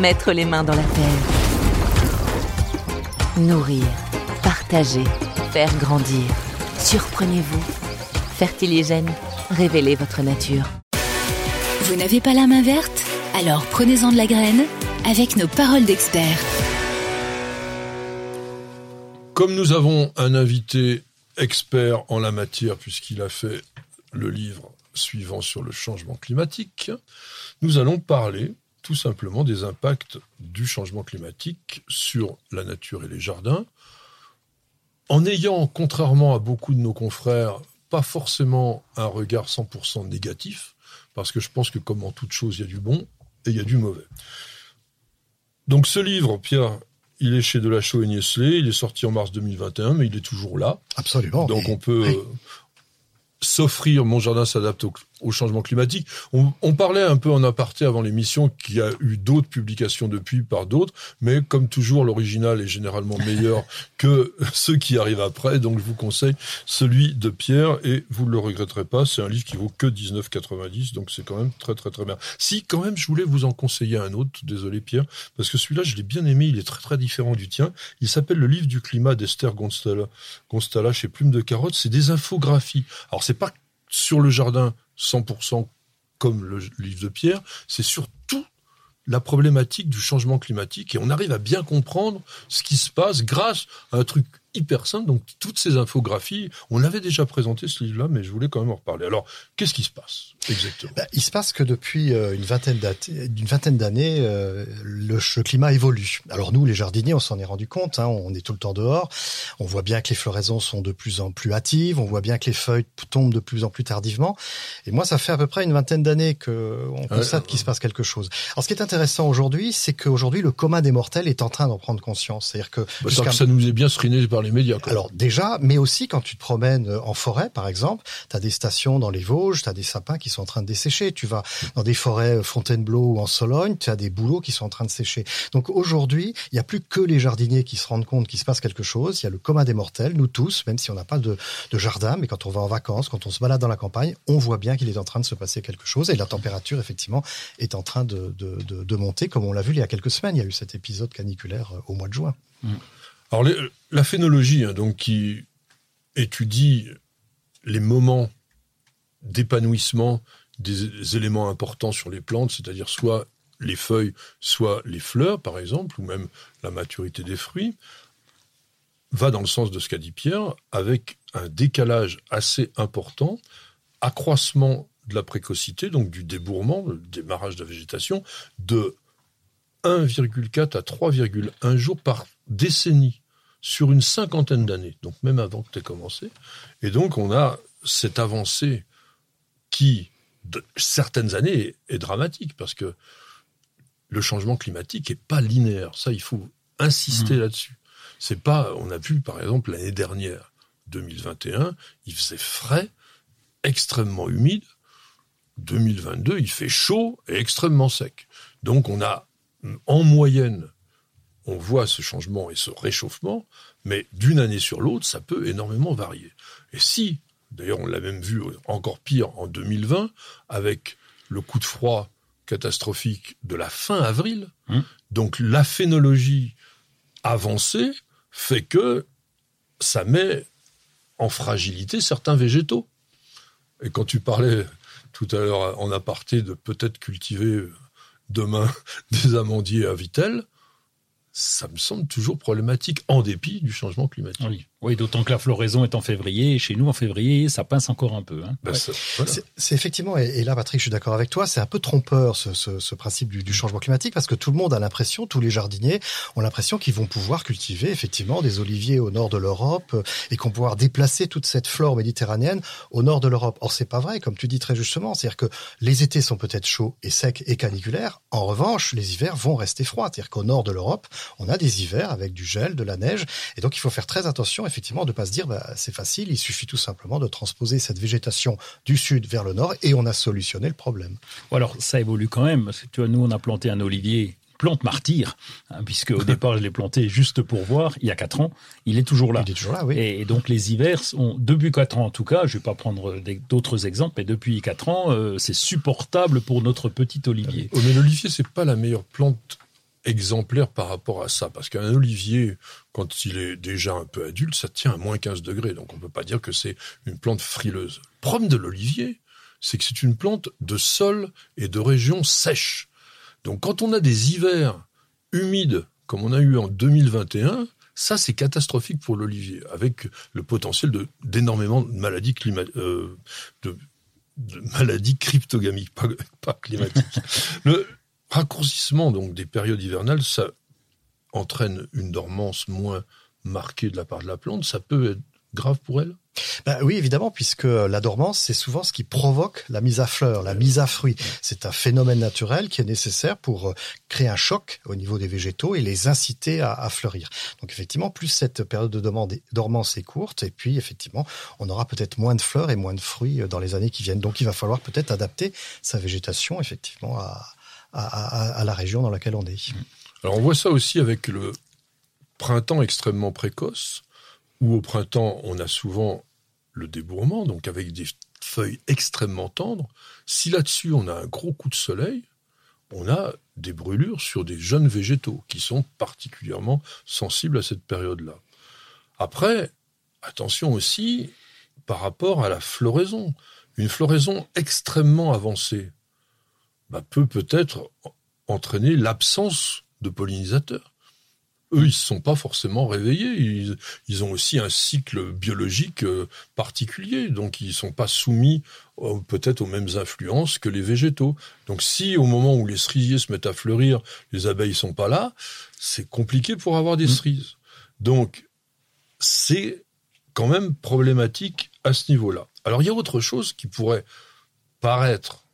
Mettre les mains dans la terre. Nourrir, partager, faire grandir. Surprenez-vous. Fertiligène, révélez votre nature. Vous n'avez pas la main verte? Alors prenez-en de la graine avec nos paroles d'experts. Comme nous avons un invité expert en la matière, puisqu'il a fait le livre suivant sur le changement climatique, nous allons parler tout simplement des impacts du changement climatique sur la nature et les jardins, en ayant, contrairement à beaucoup de nos confrères, pas forcément un regard 100% négatif, parce que je pense que comme en toute chose, il y a du bon et il y a du mauvais. Donc ce livre, Pierre, il est chez Delachaux et Niesley, il est sorti en mars 2021, mais il est toujours là. Absolument. Donc on peut euh, s'offrir Mon jardin s'adapte au, au changement climatique. On, on, parlait un peu en aparté avant l'émission qu'il y a eu d'autres publications depuis par d'autres, mais comme toujours, l'original est généralement meilleur que ceux qui arrivent après. Donc je vous conseille celui de Pierre et vous ne le regretterez pas. C'est un livre qui vaut que 19,90, donc c'est quand même très très très bien. Si quand même je voulais vous en conseiller un autre, désolé Pierre, parce que celui-là je l'ai bien aimé, il est très très différent du tien. Il s'appelle Le livre du climat d'Esther Gonstala, Gonstala chez Plume de Carotte. C'est des infographies. Alors c'est pas sur le jardin 100% comme le livre de Pierre, c'est surtout la problématique du changement climatique. Et on arrive à bien comprendre ce qui se passe grâce à un truc hyper simple. Donc toutes ces infographies, on avait déjà présenté ce livre-là, mais je voulais quand même en reparler. Alors, qu'est-ce qui se passe exactement? Ben, Il se passe que depuis euh, une vingtaine d'années, euh, le, le, climat évolue. Alors nous, les jardiniers, on s'en est rendu compte. Hein, on est tout le temps dehors. On voit bien que les floraisons sont de plus en plus hâtives. On voit bien que les feuilles tombent de plus en plus tardivement. Et moi, ça fait à peu près une vingtaine d'années que on constate ouais, qu'il se passe quelque chose. Alors, ce qui est intéressant aujourd'hui, c'est qu'aujourd'hui, le commun des mortels est en train d'en prendre conscience. C'est-à-dire que, bah, que ça nous est bien screené par les médias. Quoi. Alors déjà, mais aussi quand tu te promènes en forêt, par exemple, tu as des stations dans les Vosges, tu as des sapins qui sont en train de dessécher. Tu vas dans des forêts Fontainebleau ou en Sologne, tu as des bouleaux qui sont en train de sécher. Donc aujourd'hui, il n'y a plus que les jardiniers qui se rendent compte qu'il se passe quelque chose. Il y a le commun des mortels, nous tous, même si on n'a pas de, de, jardin, mais quand on va en vacances, quand on se balade dans la campagne, on voit bien qu'il est en train de se passer quelque chose et la température, effectivement, est en train de, de, de, de monter, comme on l'a vu il y a quelques semaines. Il y a eu cet épisode caniculaire au mois de juin. Mmh. Alors, la phénologie, hein, donc, qui étudie les moments d'épanouissement des éléments importants sur les plantes, c'est-à-dire soit les feuilles, soit les fleurs, par exemple, ou même la maturité des fruits, va dans le sens de ce qu'a dit Pierre, avec un décalage assez important, accroissement de la précocité, donc du débourrement, le démarrage de la végétation, de 1,4 à 3,1 jours par décennie sur une cinquantaine d'années, donc même avant que tu aies commencé. Et donc on a cette avancée qui, de certaines années, est dramatique, parce que le changement climatique est pas linéaire. Ça, il faut insister mmh. là-dessus. C'est pas, on a vu par exemple l'année dernière, 2021, il faisait frais, extrêmement humide. 2022, il fait chaud et extrêmement sec. Donc on a en moyenne, on voit ce changement et ce réchauffement, mais d'une année sur l'autre, ça peut énormément varier. Et si, d'ailleurs on l'a même vu encore pire en 2020, avec le coup de froid catastrophique de la fin avril, mmh. donc la phénologie avancée fait que ça met en fragilité certains végétaux. Et quand tu parlais tout à l'heure en aparté de peut-être cultiver demain des amandiers à Vitel, ça me semble toujours problématique en dépit du changement climatique. Oui, d'autant que la floraison est en février, et chez nous en février, ça pince encore un peu. Hein. Ben, Ouais. ça- voilà. C'est- effectivement, et, et là Patrick, je suis d'accord avec toi, c'est un peu trompeur ce, ce, ce principe du, du changement climatique parce que tout le monde a l'impression, tous les jardiniers ont l'impression qu'ils vont pouvoir cultiver effectivement des oliviers au nord de l'Europe euh, et qu'on pouvoir déplacer toute cette flore méditerranéenne au nord de l'Europe. Or c'est pas vrai, comme tu dis très justement, c'est-à-dire que les étés sont peut-être chauds et secs et caniculaires. En revanche, les hivers vont rester froids, c'est-à-dire qu'au nord de l'Europe, on a des hivers avec du gel, de la neige, et donc il faut faire très attention effectivement de pas se dire bah, c'est facile, il suffit tout simplement de transposer cette végétation du sud vers le nord et on a solutionné le problème. Alors, ça évolue quand même, parce que tu vois, nous, on a planté un olivier, plante martyr, hein, puisque au départ, je l'ai planté juste pour voir, il y a quatre ans, il est toujours là. Il est toujours là, oui. Et donc les hivers sont depuis quatre ans en tout cas. Je vais pas prendre d'autres exemples, mais depuis quatre ans, euh, c'est supportable pour notre petit olivier. Oh, mais l'olivier, c'est pas la meilleure plante exemplaire par rapport à ça. Parce qu'un olivier, quand il est déjà un peu adulte, ça tient à moins 15 degrés. Donc on peut pas dire que c'est une plante frileuse. Le problème de l'olivier, c'est que c'est une plante de sol et de région sèche. Donc quand on a des hivers humides, comme on a eu en 2021, ça c'est catastrophique pour l'olivier, avec le potentiel de d'énormément de maladies euh, de, de maladies cryptogamiques, pas, pas climatiques. le raccourcissement donc des périodes hivernales, ça entraîne une dormance moins marquée de la part de la plante. Ça peut être grave pour elle? Bah oui, évidemment, puisque la dormance, c'est souvent ce qui provoque la mise à fleur, la mise à fruit. C'est un phénomène naturel qui est nécessaire pour euh, créer un choc au niveau des végétaux et les inciter à, à fleurir. Donc effectivement, plus cette période de dormance est courte, et puis effectivement, on aura peut-être moins de fleurs et moins de fruits euh, dans les années qui viennent. Donc il va falloir peut-être adapter sa végétation effectivement à, à, la région dans laquelle on est. Alors on voit ça aussi avec le printemps extrêmement précoce, où au printemps on a souvent le débourrement, donc avec des feuilles extrêmement tendres. Si là-dessus on a un gros coup de soleil, on a des brûlures sur des jeunes végétaux qui sont particulièrement sensibles à cette période-là. Après, attention aussi par rapport à la floraison. Une floraison extrêmement avancée bah, peut peut-être entraîner l'absence de pollinisateurs. Eux, ils ne sont pas forcément réveillés. Ils, ils ont aussi un cycle biologique euh, particulier, donc ils ne sont pas soumis peut-être aux mêmes influences que les végétaux. Donc si au moment où les cerisiers se mettent à fleurir, les abeilles sont pas là, c'est compliqué pour avoir des cerises. Donc c'est quand même problématique à ce niveau-là. Alors il y a autre chose qui pourrait paraître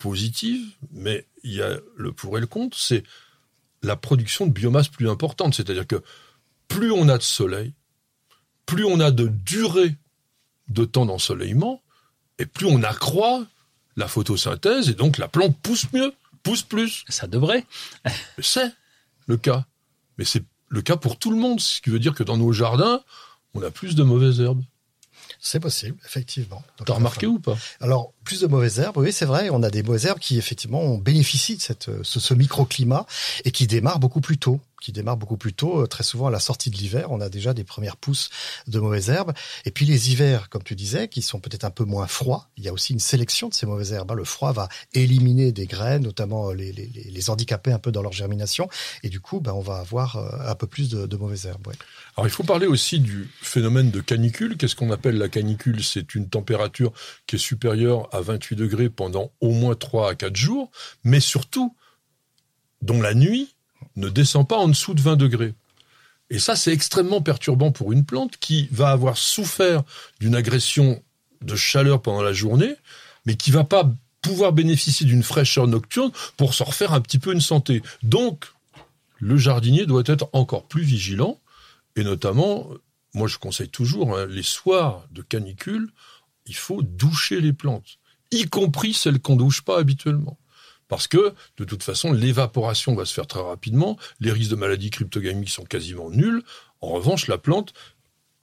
positive, mais il y a le pour et le contre, c'est la production de biomasse plus importante. C'est-à-dire que plus on a de soleil, plus on a de durée de temps d'ensoleillement, et plus on accroît la photosynthèse, et donc la plante pousse mieux, pousse plus. Ça devrait. C'est le cas. Mais c'est le cas pour tout le monde, ce qui veut dire que dans nos jardins, on a plus de mauvaises herbes. C'est possible, effectivement. T'as remarqué ou pas? Alors, plus de mauvaises herbes, oui, c'est vrai. On a des mauvaises herbes qui, effectivement, bénéficient de cette, ce, ce microclimat et qui démarrent beaucoup plus tôt. Qui démarrent beaucoup plus tôt. Euh, Très souvent, à la sortie de l'hiver, on a déjà des premières pousses de mauvaises herbes. Et puis, les hivers, comme tu disais, qui sont peut-être un peu moins froids. Il y a aussi une sélection de ces mauvaises herbes. hein. Le froid va éliminer des graines, notamment les, les, les- un peu dans leur germination. Et du coup, ben, on va avoir euh, un peu plus de, mauvaises herbes. Alors il faut parler aussi du phénomène de canicule. Qu'est-ce qu'on appelle la canicule? C'est une température qui est supérieure à 28 degrés pendant au moins 3 à 4 jours, mais surtout dont la nuit ne descend pas en dessous de 20 degrés. Et ça, c'est extrêmement perturbant pour une plante qui va avoir souffert d'une agression de chaleur pendant la journée, mais qui va pas pouvoir bénéficier d'une fraîcheur nocturne pour se refaire un petit peu une santé. Donc, le jardinier doit être encore plus vigilant et notamment, moi je conseille toujours, hein, les soirs de canicule, il faut doucher les plantes, y compris celles qu'on douche pas habituellement. Parce que, de toute façon, l'évaporation va se faire très rapidement, les risques de maladies cryptogamiques sont quasiment nuls. En revanche, la plante,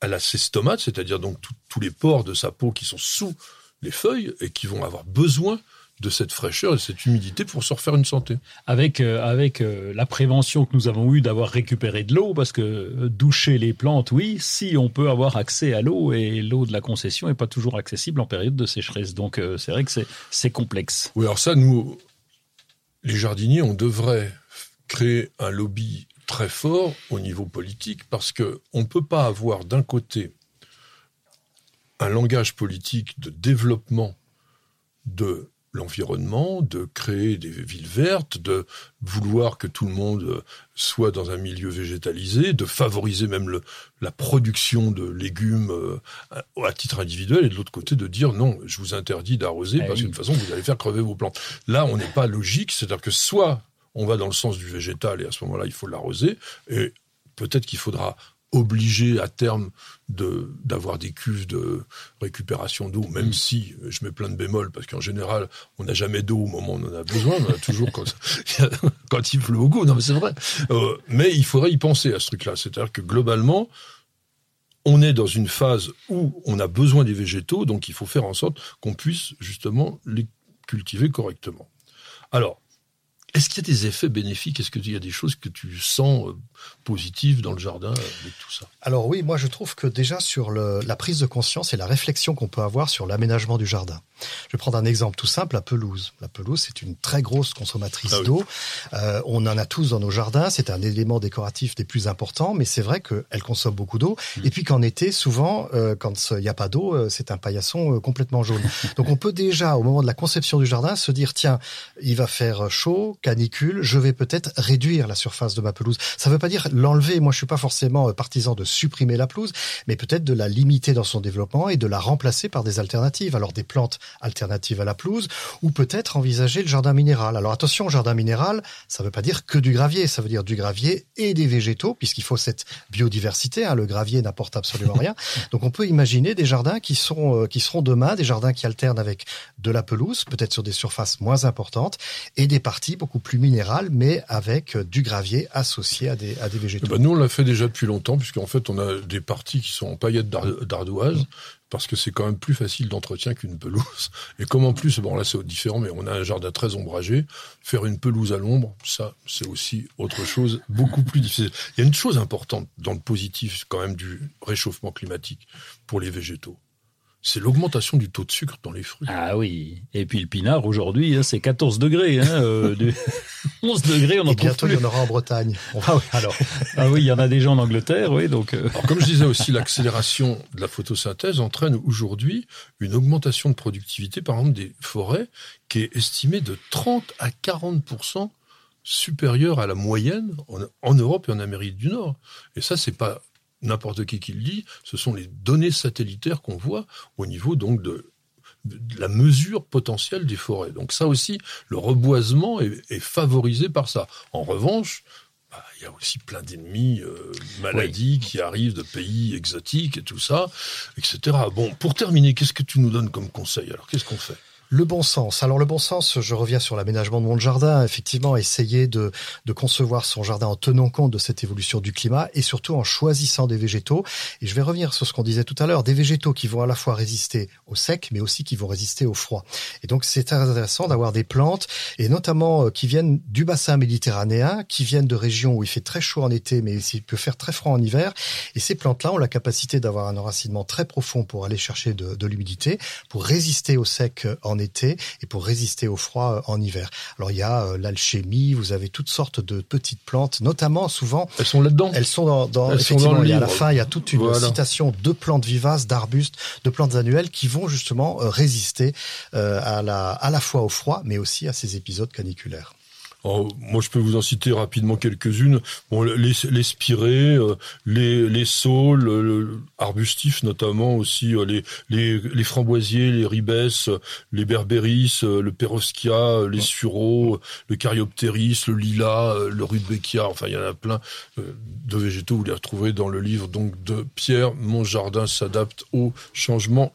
elle a ses stomates, c'est-à-dire donc tout- tous les pores de sa peau qui sont sous les feuilles et qui vont avoir besoin de cette fraîcheur et de cette humidité pour se refaire une santé. Avec, euh, avec euh, la prévention que nous avons eue d'avoir récupéré de l'eau, parce que euh, doucher les plantes, oui, si on peut avoir accès à l'eau, et l'eau de la concession n'est pas toujours accessible en période de sécheresse. Donc c'est vrai que c'est complexe. Oui, alors ça, nous, les jardiniers, on devrait créer un lobby très fort au niveau politique parce que on peut pas avoir d'un côté un langage politique de développement de l'environnement, de créer des villes vertes, de vouloir que tout le monde soit dans un milieu végétalisé, de favoriser même le, la production de légumes euh, à titre individuel, et de l'autre côté de dire non, je vous interdis d'arroser Eh parce oui. que de toute façon vous allez faire crever vos plantes. Là, on n'est pas logique, c'est-à-dire que soit on va dans le sens du végétal et à ce moment-là il faut l'arroser, et peut-être qu'il faudra obliger à terme de d'avoir des cuves de récupération d'eau, même Mm. si je mets plein de bémols, parce qu'en général, on n'a jamais d'eau au moment où on en a besoin, on a toujours quand, quand il pleut beaucoup, non mais c'est vrai. Euh, mais il faudrait y penser à ce truc-là, c'est-à-dire que globalement, on est dans une phase où on a besoin des végétaux, donc il faut faire en sorte qu'on puisse justement les cultiver correctement. Alors, est-ce qu'il y a des effets bénéfiques? Est-ce qu'il y a des choses que tu sens euh, positives dans le jardin avec tout ça? Alors oui, moi je trouve que déjà sur le, la prise de conscience et la réflexion qu'on peut avoir sur l'aménagement du jardin. Je vais prendre un exemple tout simple, la pelouse. La pelouse, c'est une très grosse consommatrice Ah oui. d'eau. Euh, on en a tous dans nos jardins. C'est un élément décoratif des plus importants, mais c'est vrai qu'elle consomme beaucoup d'eau. Mm. Et puis qu'en été, souvent, euh, quand il n'y a pas d'eau, euh, c'est un paillasson euh, complètement jaune. Donc on peut déjà, au moment de la conception du jardin, se dire tiens, il va faire chaud, canicule, je vais peut-être réduire la surface de ma pelouse. Ça ne veut pas dire l'enlever. Moi, je suis pas forcément euh, partisan de supprimer la pelouse, mais peut-être de la limiter dans son développement et de la remplacer par des alternatives. Alors des plantes alternatives à la pelouse, ou peut-être envisager le jardin minéral. Alors attention, jardin minéral, ça ne veut pas dire que du gravier, ça veut dire du gravier et des végétaux, puisqu'il faut cette biodiversité. hein. Le gravier n'apporte absolument rien. Donc on peut imaginer des jardins qui sont euh, qui seront demain des jardins qui alternent avec de la pelouse, peut-être sur des surfaces moins importantes, et des parties beaucoup plus minérales, mais avec euh, du gravier associé à des à des Eh végétaux. ben, nous, on l'a fait déjà depuis longtemps, puisqu'en fait, on a des parties qui sont en paillettes d'ar- d'ardoise, parce que c'est quand même plus facile d'entretien qu'une pelouse. Et comme en plus, bon là c'est différent, mais on a un jardin très ombragé, faire une pelouse à l'ombre, ça c'est aussi autre chose, beaucoup plus difficile. Il y a une chose importante dans le positif quand même du réchauffement climatique pour les végétaux, c'est l'augmentation du taux de sucre dans les fruits. Ah oui. Et puis le pinard, aujourd'hui, hein, c'est 14 degrés. Hein, euh, du- 11 degrés, on en Et bientôt, plus. il y en aura en Bretagne. Ah oui, alors. Ah oui, il y en a déjà en Angleterre, oui, donc. euh, Alors, comme je disais aussi, l'accélération de la photosynthèse entraîne aujourd'hui une augmentation de productivité, par exemple, des forêts, qui est estimée de 30 à 40% supérieure à la moyenne en, en Europe et en Amérique du Nord. Et ça, c'est pas n'importe qui qui le dit, ce sont les données satellitaires qu'on voit au niveau donc de, de la mesure potentielle des forêts. Donc ça aussi, le reboisement est, est favorisé par ça. En revanche, bah, il y a aussi plein d'ennemis, euh, maladies qui arrivent de pays exotiques et tout ça, etc. Bon, pour terminer, qu'est-ce que tu nous donnes comme conseil? Alors, qu'est-ce qu'on fait? Le bon sens. Alors le bon sens, je reviens sur l'aménagement de mon jardin. Effectivement, essayer de, de concevoir son jardin en tenant compte de cette évolution du climat et surtout en choisissant des végétaux. Et je vais revenir sur ce qu'on disait tout à l'heure, des végétaux qui vont à la fois résister au sec, mais aussi qui vont résister au froid. Et donc c'est intéressant d'avoir des plantes, et notamment euh, qui viennent du bassin méditerranéen, qui viennent de régions où il fait très chaud en été, mais il peut faire très froid en hiver. Et ces plantes-là ont la capacité d'avoir un enracinement très profond pour aller chercher de, de l'humidité, pour résister au sec euh, en été et pour résister au froid euh, en hiver. Alors il y a euh, l'alchimie, vous avez toutes sortes de petites plantes, notamment souvent Elles sont là-dedans elles sont dans, dans Elles sont effectivement, dans le a à la fin, il y a toute une Voilà. citation de plantes vivaces, d'arbustes, de plantes annuelles qui vont justement euh, résister à la à la fois au froid, mais aussi à ces épisodes caniculaires. Oh, moi, je peux vous en citer rapidement quelques-unes. Bon, les, les spirées, euh, les, les saules, le, le arbustifs notamment aussi, euh, les, les, les framboisiers, les ribes, euh, les berbéris, euh, le peroskia, euh, les sureaux, euh, le caryoptéris, le lilas, euh, le rudbeckia. Enfin, il y en a plein euh, de végétaux. Vous les retrouverez dans le livre donc de Pierre. Mon jardin s'adapte au changement